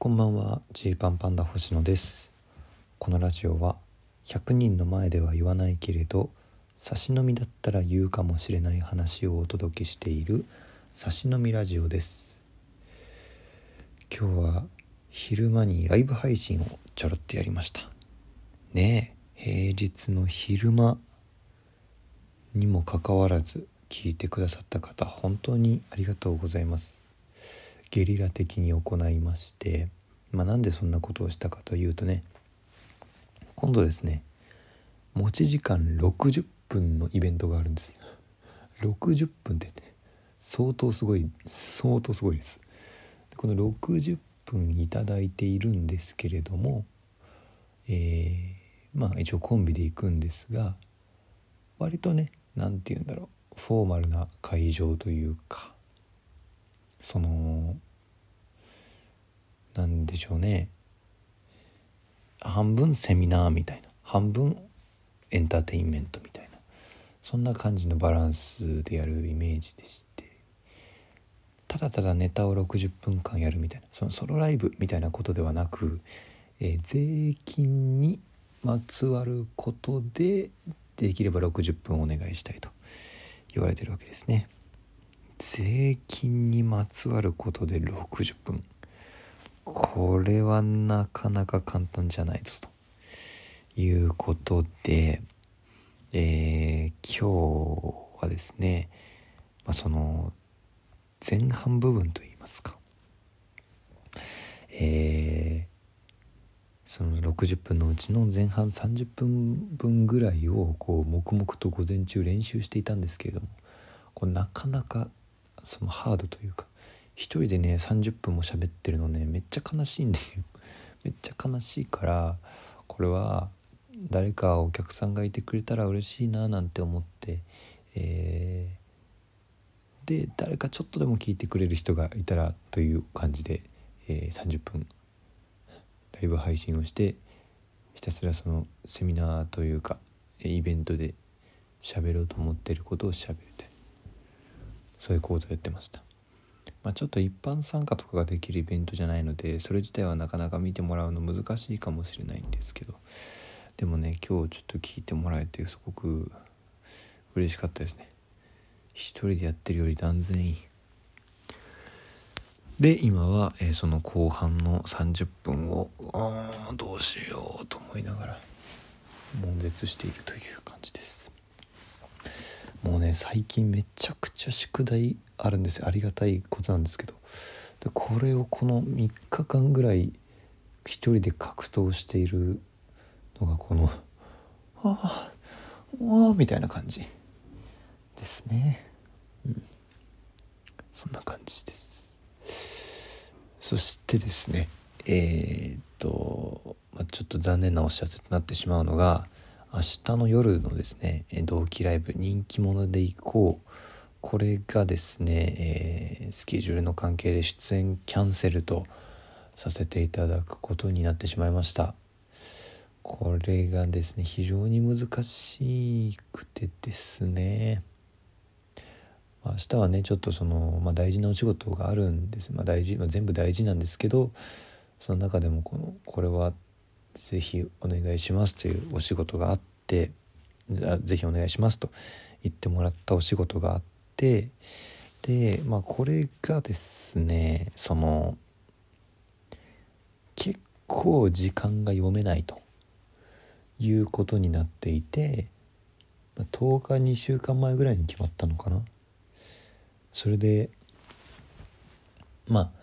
こんばんは。ジーパンパンダ星野です。このラジオは100人の前では言わないけれど差し飲みだったら言うかもしれない話をお届けしている差し飲みラジオです。今日は昼間にライブ配信をちょろっとやりました。ねえ平日の昼間にもかかわらず聞いてくださった方本当にありがとうございます。ゲリラ的に行いましてまあなんでそんなことをしたかというとね今度ですね持ち時間60分のイベントがあるんです60分って相当すごい相当すごいです。この60分いただいているんですけれどもえー、まあ一応コンビで行くんですが割とね何て言うんだろうフォーマルな会場というかそのなんでしょうね。半分セミナーみたいな。半分エンターテインメントみたいな。そんな感じのバランスでやるイメージでして。ただただネタを60分間やるみたいな。そのソロライブみたいなことではなく、えー、税金にまつわることでできれば60分お願いしたいと言われてるわけですね。税金にまつわることで60分。これはなかなか簡単じゃないぞということで、えー、今日はですね、まあ、その前半部分といいますか、えー、その60分のうちの前半30分分ぐらいをこう黙々と午前中練習していたんですけれどもこうなかなかそのハードというか一人でね30分も喋ってるのねめっちゃ悲しいんですよ。めっちゃ悲しいからこれは誰かお客さんがいてくれたら嬉しいななんて思って、えー、で誰かちょっとでも聞いてくれる人がいたらという感じで、えー、30分ライブ配信をしてひたすらそのセミナーというかイベントで喋ろうと思ってることを喋るという。そういう講座やってました。まあ、ちょっと一般参加とかができるイベントじゃないのでそれ自体はなかなか見てもらうの難しいかもしれないんですけどでもね今日ちょっと聞いてもらえてすごく嬉しかったですね。一人でやってるより断然いい。で今は、えー、その後半の30分をあどうしようと思いながら悶絶しているという感じです。もうね最近めちゃくちゃ宿題あるんですよ。ありがたいことなんですけど。でこれをこの3日間ぐらい一人で格闘しているのがこの「ああみたいな感じですね。うん。そんな感じです。そしてですねえー、っと、まあ、ちょっと残念なお知らせとなってしまうのが明日の夜のですね同期ライブ人気者でいこう。これがですね、えー、スケジュールの関係で出演キャンセルとさせていただくことになってしまいました。これがですね非常に難しくてですね。明日はねちょっとその、まあ、大事なお仕事があるんです、まあ、大事、まあ、全部大事なんですけどその中でもこのこれはぜひお願いしますというお仕事があってぜひお願いしますと言ってもらったお仕事があってでまあこれがですねその結構時間が読めないということになっていて10日2週間前ぐらいに決まったのかな。それでまあ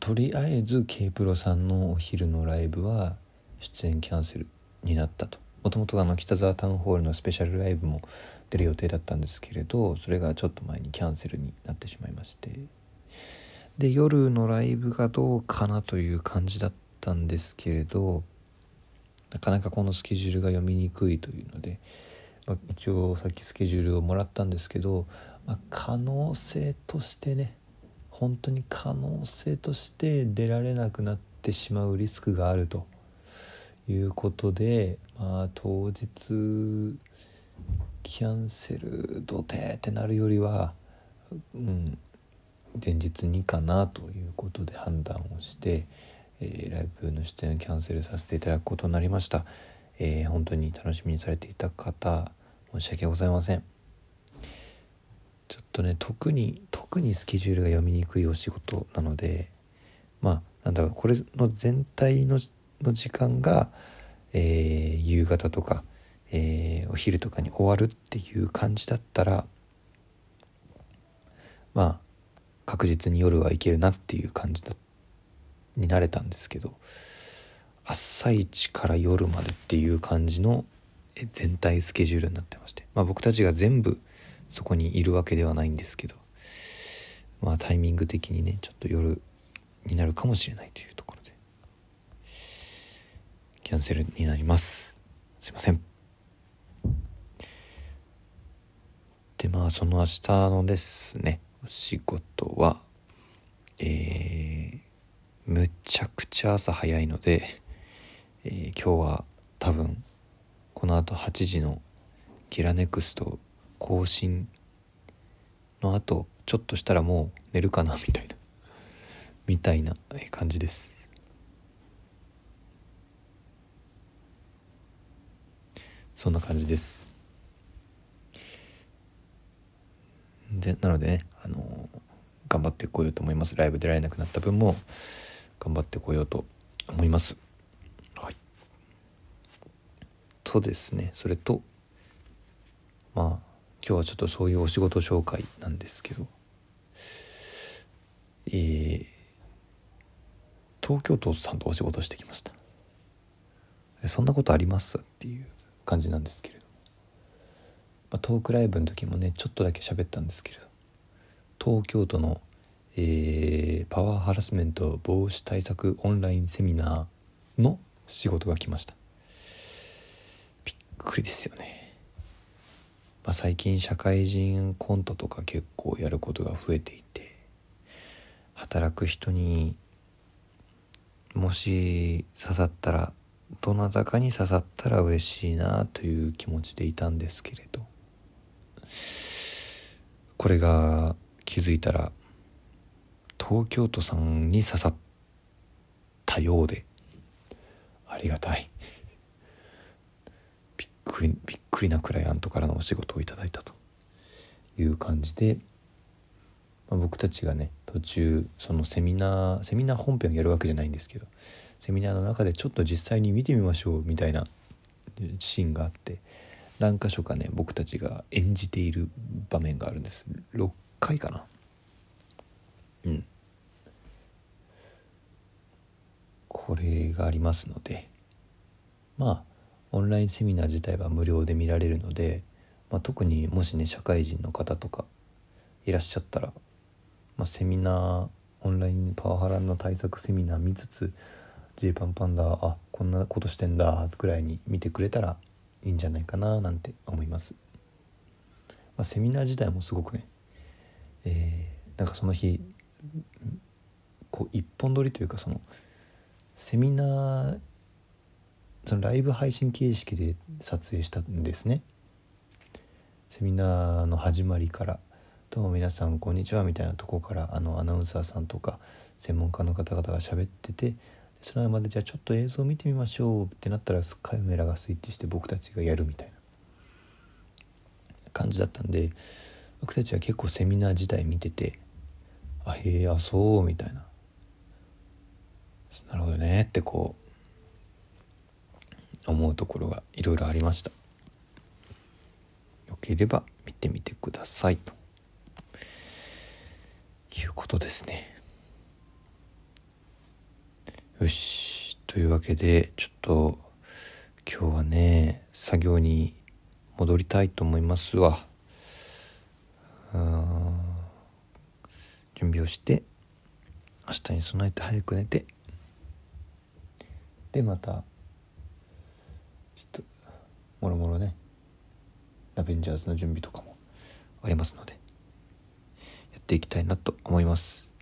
とりあえず K プロさんのお昼のライブは出演キャンセルになったと。もともと北沢タウンホールのスペシャルライブも出る予定だったんですけれどそれがちょっと前にキャンセルになってしまいまして。で夜のライブがどうかなという感じだったんですけれどなかなかこのスケジュールが読みにくいというので、まあ、一応さっきスケジュールをもらったんですけど、まあ、可能性としてね本当に可能性として出られなくなってしまうリスクがあるということで、まあ、当日キャンセル土手ってなるよりは、うん、前日にかなということで判断をして、えー、ライブの出演をキャンセルさせていただくことになりました、えー、本当に楽しみにされていた方申し訳ございません。ちょっとね特に特にスケジュールが読みにくいお仕事なのでまあなんだろうこれの全体の時間が、えー、夕方とか、えー、お昼とかに終わるっていう感じだったらまあ確実に夜は行けるなっていう感じだになれたんですけど朝一から夜までっていう感じの全体スケジュールになってまして、まあ、僕たちが全部そこにいるわけではないんですけどまあタイミング的にねちょっと夜になるかもしれないというところで。キャンセルになります。すいません。でまあその明日のですねお仕事はえー、むちゃくちゃ朝早いので、えー、今日は多分このあと8時のキラネクスト更新の後ちょっとしたらもう寝るかなみたいな。みたいな感じです。そんな感じです。でなのでねあの、頑張ってこようと思います。ライブ出られなくなった分も頑張ってこようと思います。はい。とですねそれとまあ今日はちょっとそういうお仕事紹介なんですけど。えー、東京都さんとお仕事してきました。そんなことあります？っていう感じなんですけれども、まあ、トークライブの時もねちょっとだけ喋ったんですけれど。東京都の、えー、パワーハラスメント防止対策オンラインセミナーの仕事が来ました。びっくりですよね。まあ、最近社会人コントとか結構やることが増えていて働く人にもし刺さったらどなたかに刺さったら嬉しいなという気持ちでいたんですけれどこれが気づいたら東京都さんに刺さったようでありがたい。くりびっくりなクライアントからのお仕事をいただいたという感じで、まあ、僕たちがね途中そのセミナーセミナー本編をやるわけじゃないんですけどセミナーの中でちょっと実際に見てみましょうみたいなシーンがあって何箇所かね僕たちが演じている場面があるんです。6回かな。うん。これがありますのでまあオンラインセミナー自体は無料で見られるので、まあ、特にもしね社会人の方とかいらっしゃったら、まあ、セミナーオンラインパワハラの対策セミナー見つつ J パンパンダあこんなことしてんだぐらいに見てくれたらいいんじゃないかななんて思います、まあ、セミナー自体もすごくね、えー、なんかその日こう一本撮りというかそのセミナーそのライブ配信形式で撮影したんですね。セミナーの始まりから「どうも皆さんこんにちは」みたいなとこからあのアナウンサーさんとか専門家の方々が喋っててその間までじゃあちょっと映像を見てみましょうってなったらカメラがスイッチして僕たちがやるみたいな感じだったんで僕たちは結構セミナー自体見ててあへえあそうみたいななるほどねってこう思うところがいろいろありました。よければ見てみてください。ということですね。よし。というわけでちょっと今日はね作業に戻りたいと思いますわ。準備をして明日に備えて早く寝て。でまたもろもろね。アベンジャーズの準備とかもありますのでやっていきたいなと思います、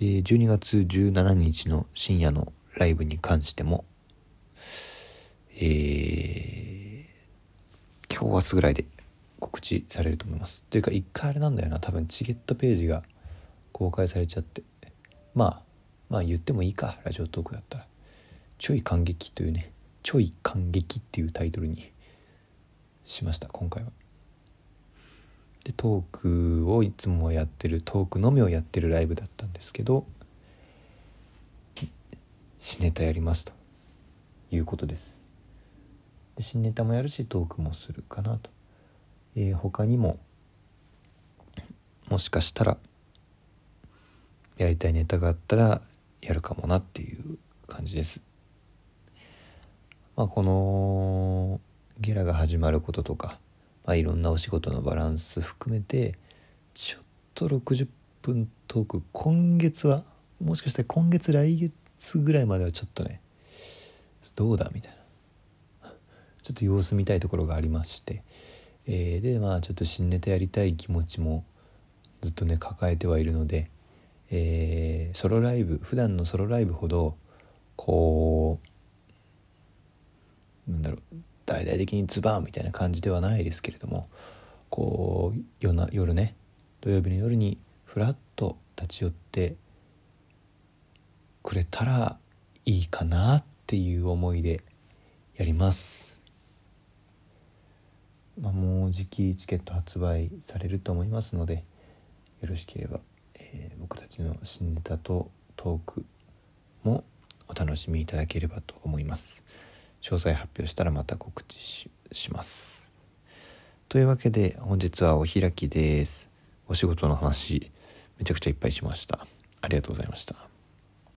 えー、12月17日の深夜のライブに関してもえー、今日明日ぐらいで告知されると思います。というか一回あれなんだよな。多分チケットページが公開されちゃって。まあまあ言ってもいいか。ラジオトークだったら「ちょい感激」というね「ちょい感激」っていうタイトルにしました今回は。でトークをいつもやってるトークのみをやってるライブだったんですけど新ネタやりますと。いうことです。で新ネタもやるしトークもするかなと、えー、他にももしかしたらやりたいネタがあったらやるかもなっていう感じです。まあこのゲラが始まることとかまあ、いろんなお仕事のバランス含めてちょっと60分トーク今月はもしかしたら今月来月ぐらいまではちょっとねどうだみたいな。ちょっと様子見たいところがありまして、えー、でまあちょっと新ネタやりたい気持ちもずっとね抱えてはいるので、えー、ソロライブ普段のソロライブほどこうなんだろう大々的にズバンみたいな感じではないですけれどもこう夜な夜ね土曜日の夜にふらっと立ち寄ってくれたらいいかなっていう思いでやります。まあ、もうじきチケット発売されると思いますのでよろしければ、えー、僕たちの新ネタとトークもお楽しみいただければと思います。詳細発表したらまた告知します。というわけで本日はお開きです。お仕事の話めちゃくちゃいっぱいしました。ありがとうございました。